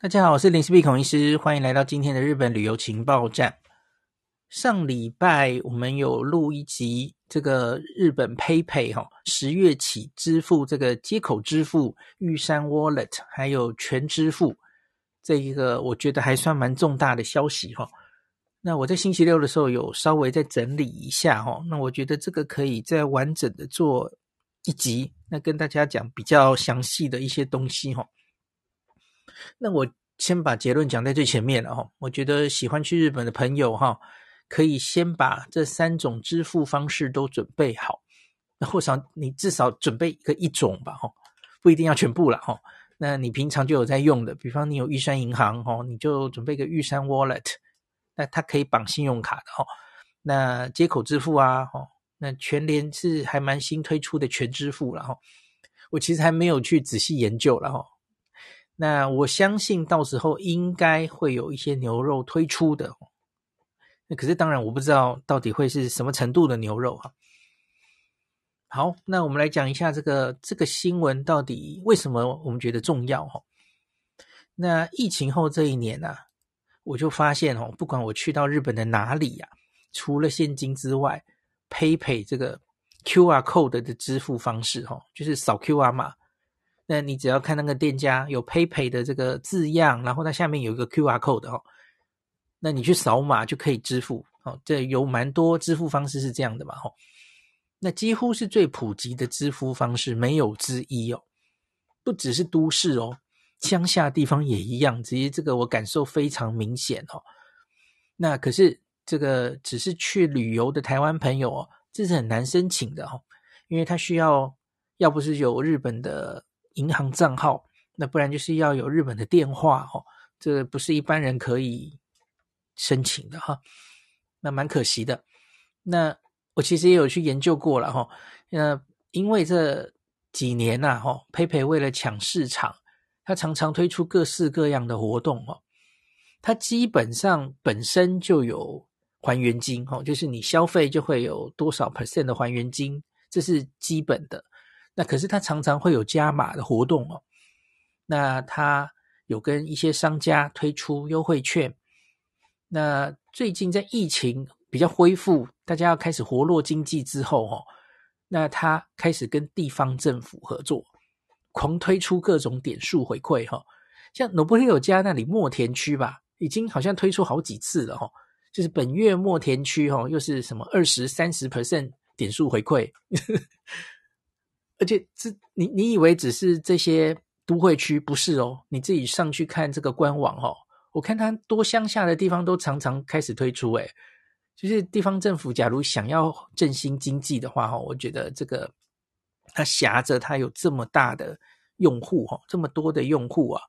大家好，我是林思碧孔医师，欢迎来到今天的日本旅游情报站。上礼拜我们有录一集这个日本 PayPay 哈，十月起支付这个接口支付、玉山 Wallet 还有全支付这一个，我觉得还算蛮重大的消息哈。那我在星期六的时候有稍微再整理一下哈，那我觉得这个可以再完整的做一集，那跟大家讲比较详细的一些东西哈。那我先把结论讲在最前面了哈。我觉得喜欢去日本的朋友哈，可以先把这三种支付方式都准备好。那或者你至少准备一个一种吧哈，不一定要全部了哈。那你平常就有在用的，比方你有玉山银行哈，你就准备一个玉山 Wallet，那它可以绑信用卡的哈。那接口支付啊哈，那全联是还蛮新推出的全支付了哈。我其实还没有去仔细研究了哈。那我相信到时候应该会有一些牛肉推出的，那可是当然我不知道到底会是什么程度的牛肉哈。好，那我们来讲一下这个这个新闻到底为什么我们觉得重要哈。那疫情后这一年啊，我就发现哦，不管我去到日本的哪里呀，除了现金之外，PayPay 这个 QR code 的支付方式哈，就是扫 QR 码。那你只要看那个店家有 PayPay 的这个字样，然后它下面有一个 QR code 哦，那你去扫码就可以支付哦。这有蛮多支付方式是这样的嘛吼，那几乎是最普及的支付方式，没有之一哦。不只是都市哦，乡下地方也一样。其实这个我感受非常明显哦。那可是这个只是去旅游的台湾朋友哦，这是很难申请的哦，因为他需要要不是有日本的。银行账号，那不然就是要有日本的电话哦，这不是一般人可以申请的哈，那蛮可惜的。那我其实也有去研究过了哈，那因为这几年呐哈培培为了抢市场，它常常推出各式各样的活动哦，它基本上本身就有还原金哦，就是你消费就会有多少 percent 的还原金，这是基本的。那可是他常常会有加码的活动哦，那他有跟一些商家推出优惠券。那最近在疫情比较恢复，大家要开始活络经济之后哦，那他开始跟地方政府合作，狂推出各种点数回馈哈。像ノブレ有家那里墨田区吧，已经好像推出好几次了哈，就是本月墨田区哈，又是什么二十三十 percent 点数回馈。 而且这你你以为只是这些都会区，不是哦？你自己上去看这个官网哦，我看它多乡下的地方都常常开始推出，诶，就是地方政府假如想要振兴经济的话，哈，我觉得这个它挟着它有这么大的用户，哈，这么多的用户啊，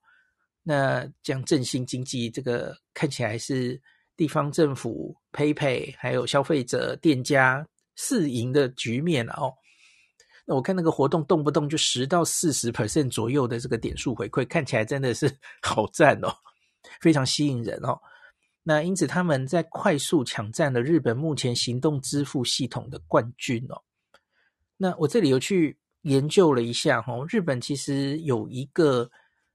那这样振兴经济，这个看起来是地方政府、PayPay 还有消费者、店家四赢的局面哦。我看那个活动，动不动就十到四十 percent 左右的这个点数回馈，看起来真的是 好赞哦，非常吸引人哦。那因此他们在快速抢占了日本目前行动支付系统的冠军哦。那我这里有去研究了一下哦，日本其实有一个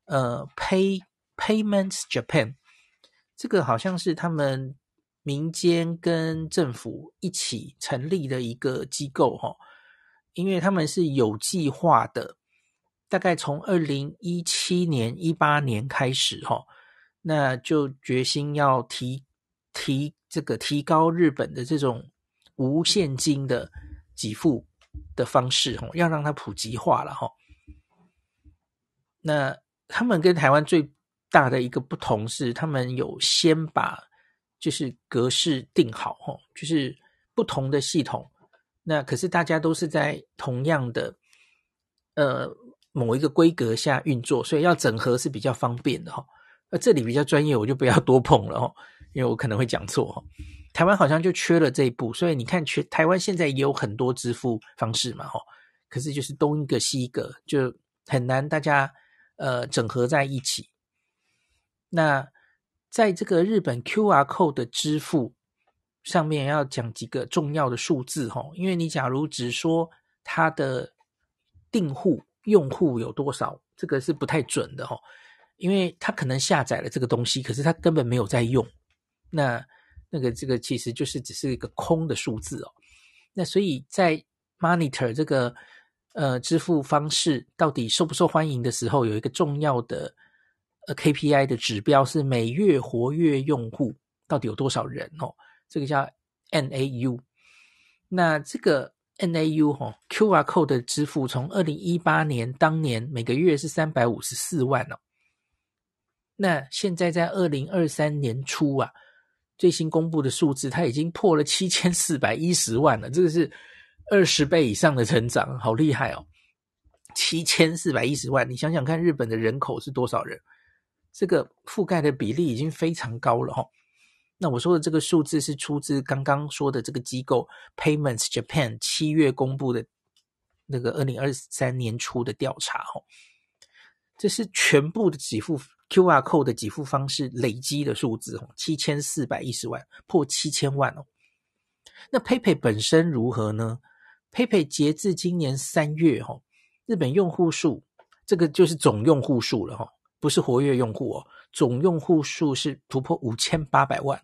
呃 Pay Payments Japan，这个好像是他们民间跟政府一起成立的一个机构哈。因为他们是有计划的，大概从二零一七年、一八年开始，哈，那就决心要提提这个提高日本的这种无现金的给付的方式，哈，要让它普及化了，哈。那他们跟台湾最大的一个不同是，他们有先把就是格式定好，哈，就是不同的系统。那可是大家都是在同样的呃某一个规格下运作，所以要整合是比较方便的哈。那这里比较专业，我就不要多碰了哈，因为我可能会讲错哈。台湾好像就缺了这一步，所以你看，全台湾现在也有很多支付方式嘛哈，可是就是东一个西一个，就很难大家呃整合在一起。那在这个日本 QR Code 的支付。上面要讲几个重要的数字哈，因为你假如只说它的订户用户有多少，这个是不太准的哈。因为他可能下载了这个东西，可是他根本没有在用。那那个这个其实就是只是一个空的数字哦。那所以在 monitor 这个呃支付方式到底受不受欢迎的时候，有一个重要的呃 KPI 的指标是每月活跃用户到底有多少人哦，这个叫 NAU，。那这个 NAU 哈、哦、QR code 的支付从二零一八年当年每个月是三百五十四万哦，那现在在二零二三年初啊。最新公布的数字，它已经破了七千四百一十万了，这个是二十倍以上的成长，好厉害哦！七千四百一十万，你想想看，日本的人口是多少人？这个覆盖的比例已经非常高了哈、哦。那我说的这个数字是出自刚刚说的这个机构 Payments Japan 七月公布的那个二零二三年初的调查、哦，这是全部的给付。QR code 的给付方式累积的数字哦，七千四百一十万，破七千万哦。那 PayPay 本身如何呢？PayPay 截至今年三月哈，日本用户数这个就是总用户数了哈，不是活跃用户哦，总用户数是突破五千八百万。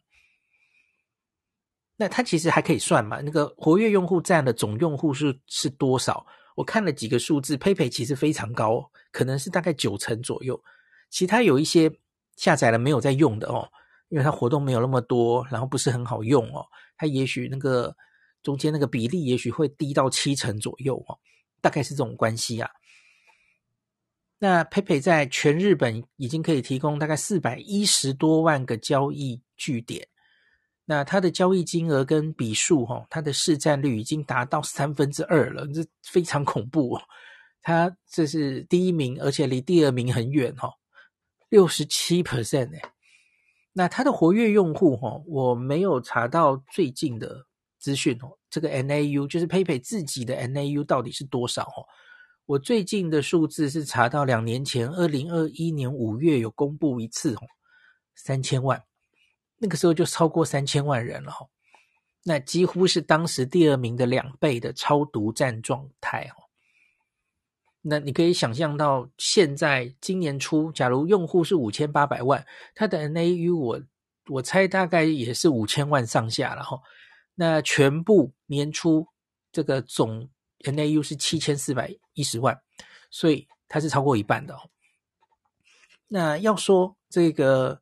那它其实还可以算嘛，那个活跃用户占的总用户数是多少？我看了几个数字，PayPay 其实非常高，可能是大概九成左右。其他有一些下载了没有在用的哦，因为它活动没有那么多，然后不是很好用哦，它也许那个中间那个比例也许会低到七成左右哦，大概是这种关系啊。那 PayPay 在全日本已经可以提供大概四百一十多万个交易据点，那它的交易金额跟笔数哈，它的市占率已经达到三分之二了，这非常恐怖哦。它这是第一名，而且离第二名很远哈。六十七 percent 哎，那它的活跃用户哈，我没有查到最近的资讯哦。这个 NAU 就是 PayPay 自己的 NAU 到底是多少哦？我最近的数字是查到两年前，二零二一年五月有公布一次哦，三千万，那个时候就超过三千万人了哈。那几乎是当时第二名的两倍的超独占状态哦。那你可以想象到，现在今年初，假如用户是五千八百万，它的 NAU 我我猜大概也是五千万上下了哈。那全部年初这个总 NAU 是七千四百一十万，所以它是超过一半的哦。那要说这个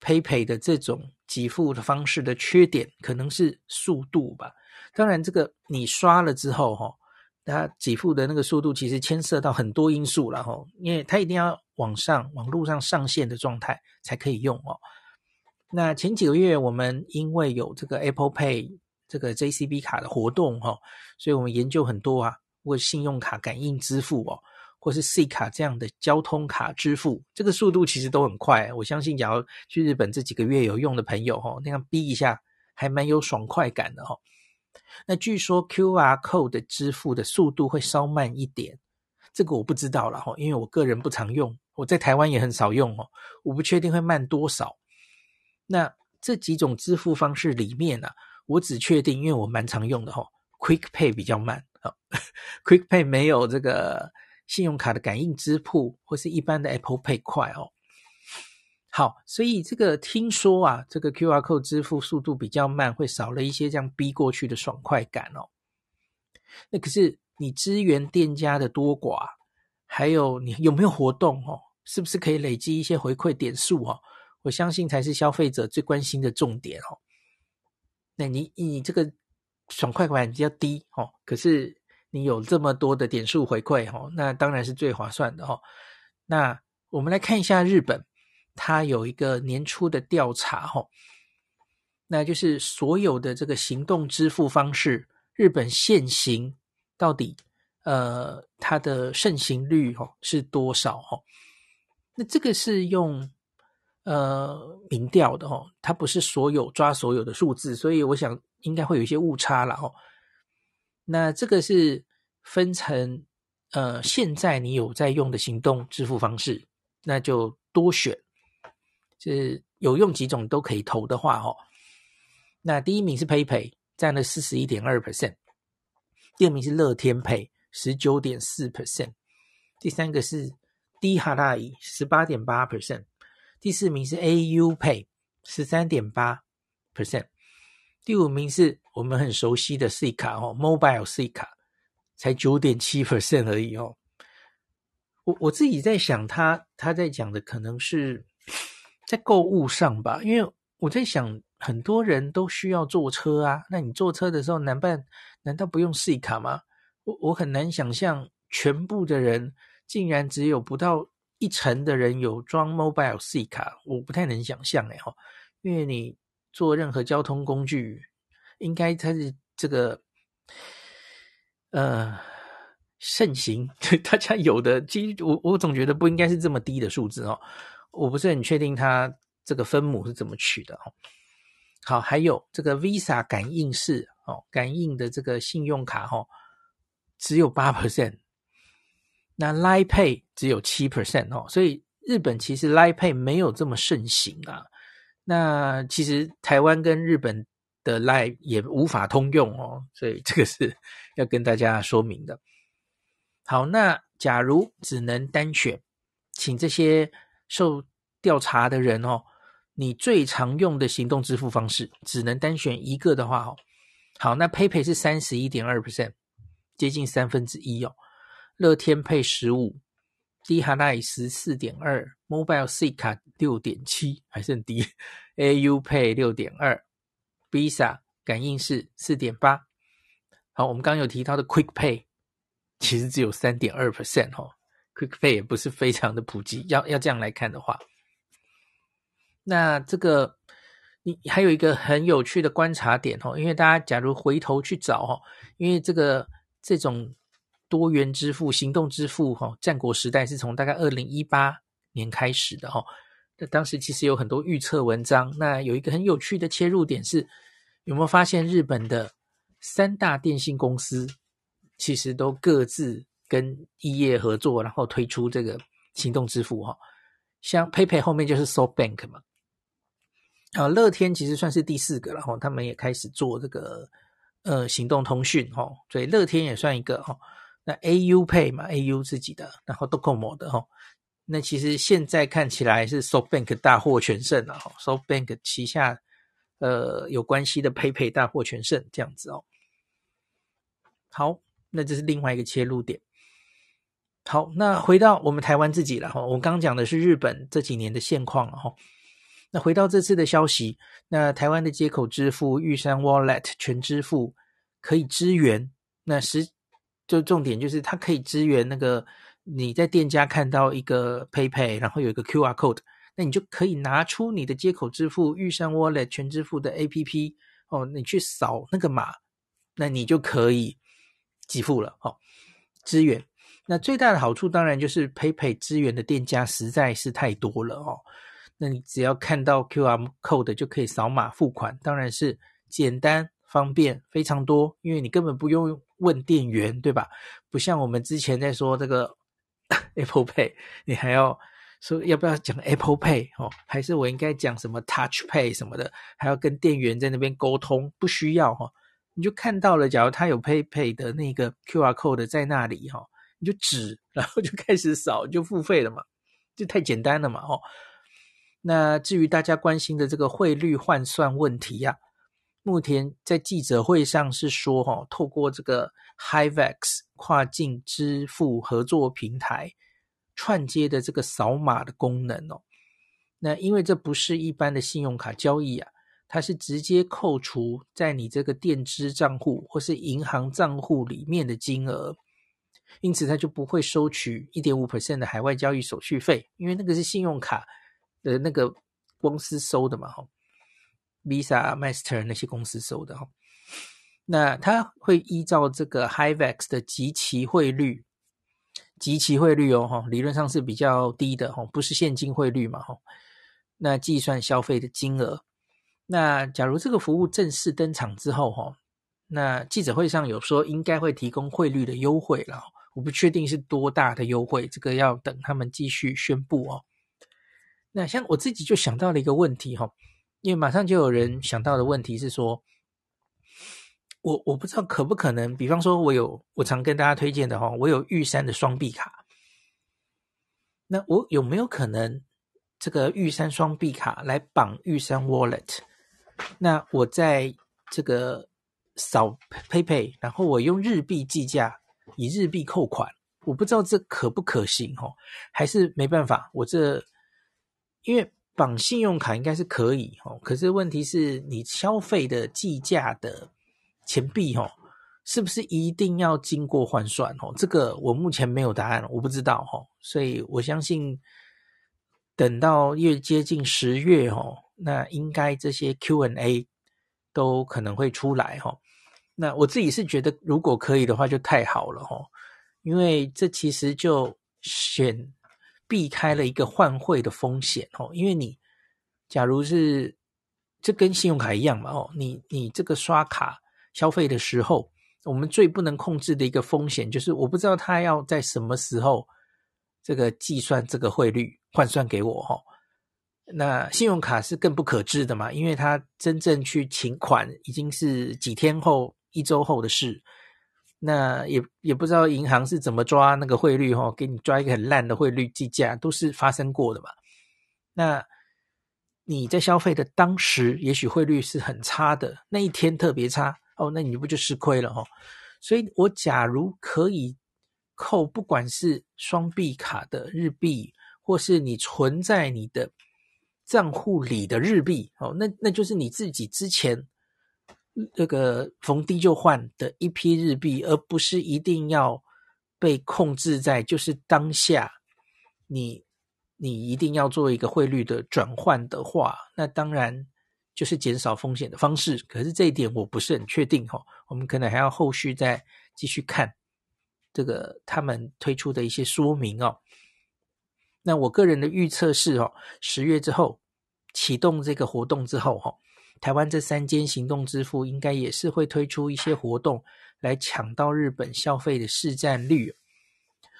PayPay 的这种给付的方式的缺点，可能是速度吧。当然，这个你刷了之后哈。它给付的那个速度其实牵涉到很多因素了哈，因为它一定要网上网络上上线的状态才可以用哦。那前几个月我们因为有这个 Apple Pay 这个 JCB 卡的活动哈，所以我们研究很多啊，或信用卡感应支付哦，或是 C 卡这样的交通卡支付，这个速度其实都很快。我相信，假如去日本这几个月有用的朋友哈，那样逼一下还蛮有爽快感的哈。那据说 QR code 的支付的速度会稍慢一点，这个我不知道了哈，因为我个人不常用，我在台湾也很少用哦，我不确定会慢多少。那这几种支付方式里面呢、我只确定，因为我蛮常用的哈，Quick Pay 比较慢啊，Quick Pay 没有这个信用卡的感应支付或是一般的 Apple Pay 快哦。好，所以这个听说啊，这个 QR code 支付速度比较慢，会少了一些这样逼过去的爽快感哦。那可是你支援店家的多寡，还有你有没有活动哦，是不是可以累积一些回馈点数哦？我相信才是消费者最关心的重点哦。你你这个爽快感比较低哦，可是你有这么多的点数回馈哦，那当然是最划算的哦。那我们来看一下日本。它有一个年初的调查，吼，那就是所有的这个行动支付方式，日本现行到底，呃，它的盛行率，吼，是多少，吼？那这个是用呃民调的，哦，它不是所有抓所有的数字，所以我想应该会有一些误差了，哦。那这个是分成，呃，现在你有在用的行动支付方式，那就多选。是有用几种都可以投的话，哦，那第一名是 PayPay，占了四十一点二 percent，第二名是乐天 Pay，十九点四 percent，第三个是 D 哈拉伊十八点八 percent，第四名是 AU Pay 十三点八 percent，第五名是我们很熟悉的 C 卡哦，Mobile C 卡才九点七 percent 而已哦。我我自己在想他，他他在讲的可能是在购物上吧，因为我在想，很多人都需要坐车啊，那你坐车的时候，难办难道不用 C 卡吗？我我很难想象，全部的人竟然只有不到一成的人有装 Mobile C 卡，我不太能想象哎哈，因为你坐任何交通工具，应该它是这个呃。盛行，大家有的，其实我我总觉得不应该是这么低的数字哦，我不是很确定它这个分母是怎么取的哦。好，还有这个 Visa 感应式哦，感应的这个信用卡哦，只有八 percent，那 Line Pay 只有七 percent 哦，所以日本其实 Line Pay 没有这么盛行啊。那其实台湾跟日本的 Line 也无法通用哦，所以这个是 要跟大家说明的。好，那假如只能单选，请这些受调查的人哦，你最常用的行动支付方式只能单选一个的话哦，好，那 PayPay 是三十一点二 percent，接近三分之一哦，乐天配十五，D 哈奈十四点二，Mobile C 卡六点七，还是很低，AU Pay 六点二，Visa 感应是四点八，好，我们刚刚有提到的 Quick Pay。其实只有三点二 percent 哦，Quick Pay 也不是非常的普及。要要这样来看的话，那这个你还有一个很有趣的观察点哦，因为大家假如回头去找哦，因为这个这种多元支付、行动支付哈，战国时代是从大概二零一八年开始的哈。那当时其实有很多预测文章，那有一个很有趣的切入点是，有没有发现日本的三大电信公司？其实都各自跟异业合作，然后推出这个行动支付哈，像 PayPay 后面就是 SoftBank 嘛，啊，乐天其实算是第四个了哈，他们也开始做这个呃行动通讯哈，所以乐天也算一个哈。那 AU Pay 嘛，AU 自己的，然后 Docomo 的哈，那其实现在看起来是 SoftBank 大获全胜了哈，SoftBank 旗下呃有关系的 PayPay 大获全胜这样子哦，好。那这是另外一个切入点。好，那回到我们台湾自己了哈。我刚刚讲的是日本这几年的现况了哈。那回到这次的消息，那台湾的接口支付玉山 Wallet 全支付可以支援。那实就重点就是它可以支援那个你在店家看到一个 PayPay，然后有一个 QR code，那你就可以拿出你的接口支付玉山 Wallet 全支付的 APP 哦，你去扫那个码，那你就可以。给付了哦，支援。那最大的好处当然就是 PayPay 支援的店家实在是太多了哦。那你只要看到 QR code 就可以扫码付款，当然是简单方便非常多，因为你根本不用问店员，对吧？不像我们之前在说这个 Apple Pay，你还要说要不要讲 Apple Pay 哦，还是我应该讲什么 Touch Pay 什么的，还要跟店员在那边沟通，不需要哈。你就看到了，假如他有 PayPay 的那个 QR code 在那里哈，你就指，然后就开始扫，就付费了嘛，就太简单了嘛哦。那至于大家关心的这个汇率换算问题呀，目前在记者会上是说哈，透过这个 HIVEX 跨境支付合作平台串接的这个扫码的功能哦，那因为这不是一般的信用卡交易啊。它是直接扣除在你这个电支账户或是银行账户里面的金额，因此它就不会收取一点五 percent 的海外交易手续费，因为那个是信用卡的那个公司收的嘛，哈，Visa、Master 那些公司收的哈。那它会依照这个 HIVEX 的即期汇率，即期汇率哦，哈，理论上是比较低的哈，不是现金汇率嘛，哈，那计算消费的金额。那假如这个服务正式登场之后，哈，那记者会上有说应该会提供汇率的优惠了，我不确定是多大的优惠，这个要等他们继续宣布哦。那像我自己就想到了一个问题哈，因为马上就有人想到的问题是说，我我不知道可不可能，比方说我有我常跟大家推荐的哈，我有玉山的双币卡，那我有没有可能这个玉山双币卡来绑玉山 Wallet？那我在这个扫 PayPay，然后我用日币计价，以日币扣款，我不知道这可不可行哦？还是没办法？我这因为绑信用卡应该是可以哦，可是问题是你消费的计价的钱币哦。是不是一定要经过换算？哦，这个我目前没有答案，我不知道哈。所以我相信，等到越接近十月哦，那应该这些 Q&A 都可能会出来哈。那我自己是觉得，如果可以的话，就太好了哈。因为这其实就选避开了一个换汇的风险哦。因为你假如是这跟信用卡一样嘛哦，你你这个刷卡消费的时候。我们最不能控制的一个风险，就是我不知道他要在什么时候这个计算这个汇率换算给我哈。那信用卡是更不可知的嘛，因为他真正去请款已经是几天后、一周后的事。那也也不知道银行是怎么抓那个汇率哈，给你抓一个很烂的汇率计价，都是发生过的嘛。那你在消费的当时，也许汇率是很差的，那一天特别差。哦，那你不就吃亏了哦？所以我假如可以扣，不管是双币卡的日币，或是你存在你的账户里的日币，哦，那那就是你自己之前这个逢低就换的一批日币，而不是一定要被控制在就是当下你你一定要做一个汇率的转换的话，那当然。就是减少风险的方式，可是这一点我不是很确定哈，我们可能还要后续再继续看这个他们推出的一些说明哦。那我个人的预测是哦，十月之后启动这个活动之后哈，台湾这三间行动支付应该也是会推出一些活动来抢到日本消费的市占率。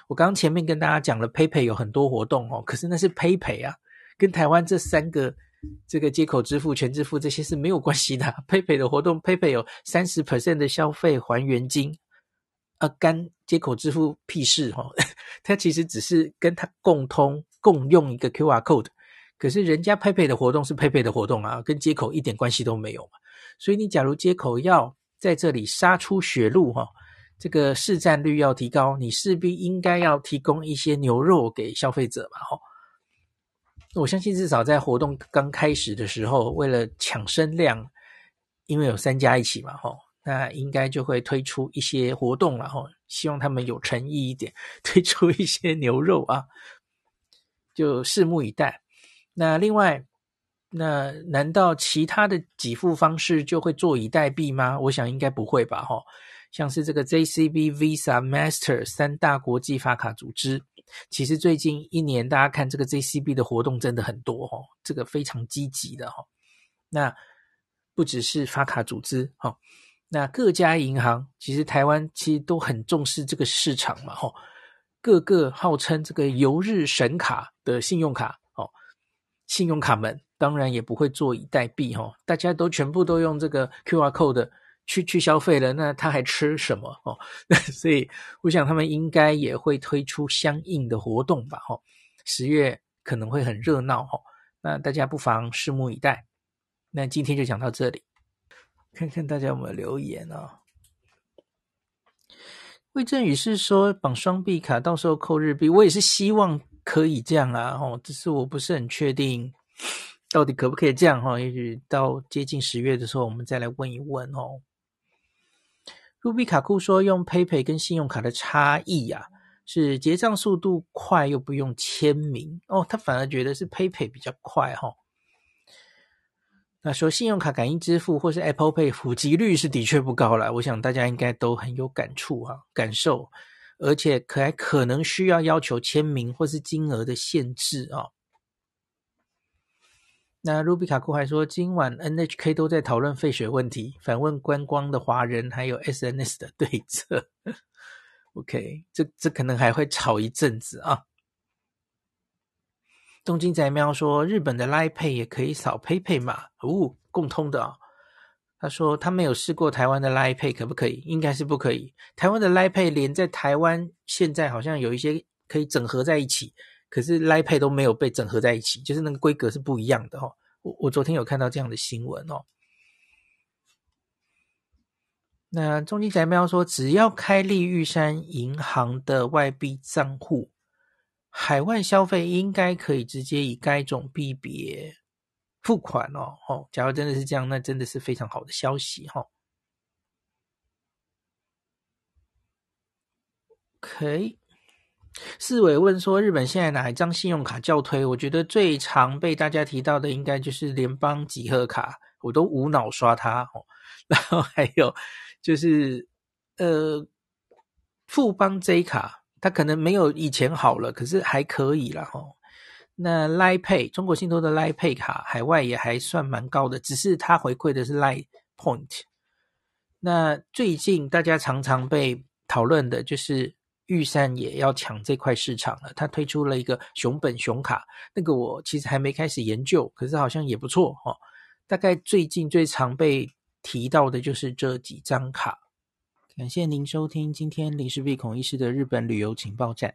我刚刚前面跟大家讲了，PayPay 有很多活动哦，可是那是 PayPay 啊，跟台湾这三个。这个接口支付、全支付这些是没有关系的。PayPay 的活动，PayPay 有三十 percent 的消费还原金，啊，干接口支付屁事、哦！它其实只是跟它共通、共用一个 QR code，可是人家佩佩的活动是佩佩的活动啊，跟接口一点关系都没有嘛。所以你假如接口要在这里杀出血路哈，这个市占率要提高，你势必应该要提供一些牛肉给消费者嘛，哈。我相信至少在活动刚开始的时候，为了抢声量，因为有三家一起嘛，吼，那应该就会推出一些活动了，吼，希望他们有诚意一点，推出一些牛肉啊，就拭目以待。那另外，那难道其他的给付方式就会坐以待毙吗？我想应该不会吧，吼，像是这个 JCB、Visa、Master 三大国际发卡组织。其实最近一年，大家看这个 JCB 的活动真的很多哦，这个非常积极的哈。那不只是发卡组织哈，那各家银行其实台湾其实都很重视这个市场嘛哈。各个号称这个游日神卡的信用卡，信用卡们当然也不会坐以待毙哈，大家都全部都用这个 QR code。去去消费了，那他还吃什么哦？所以我想他们应该也会推出相应的活动吧？哈，十月可能会很热闹哈。那大家不妨拭目以待。那今天就讲到这里，看看大家有没有留言啊？魏正宇是说绑双币卡，到时候扣日币，我也是希望可以这样啊。哦，只是我不是很确定到底可不可以这样哈。也许到接近十月的时候，我们再来问一问哦。卢比卡库说：“用 PayPay 跟信用卡的差异呀、啊，是结账速度快又不用签名哦。他反而觉得是 PayPay 比较快哈、哦。那说信用卡感应支付或是 Apple Pay 普及率是的确不高了，我想大家应该都很有感触、啊，感受，而且可还可能需要要求签名或是金额的限制、哦。”那卢比卡库还说，今晚 NHK 都在讨论废水问题，反问观光的华人，还有 SNS 的对策。OK，这这可能还会吵一阵子啊。东京仔喵说，日本的 Line Pay 也可以扫 PayPay 码，哦，共通的啊。他说他没有试过台湾的 Line Pay 可不可以？应该是不可以。台湾的 Line Pay 连在台湾现在好像有一些可以整合在一起。可是 Line Pay 都没有被整合在一起，就是那个规格是不一样的哦。我我昨天有看到这样的新闻哦。那中金宅喵说，只要开立玉山银行的外币账户，海外消费应该可以直接以该种币别付款哦。哦，假如真的是这样，那真的是非常好的消息哈、哦。OK。四伟问说：“日本现在哪一张信用卡较推？我觉得最常被大家提到的应该就是联邦集贺卡，我都无脑刷它哦。然后还有就是呃富邦 J 卡，它可能没有以前好了，可是还可以啦哦。那 lie pay 中国信托的 lie pay 卡，海外也还算蛮高的，只是它回馈的是 Line Point。那最近大家常常被讨论的就是。”玉山也要抢这块市场了，他推出了一个熊本熊卡，那个我其实还没开始研究，可是好像也不错哦。大概最近最常被提到的就是这几张卡。感谢您收听今天林氏璧孔医师的日本旅游情报站。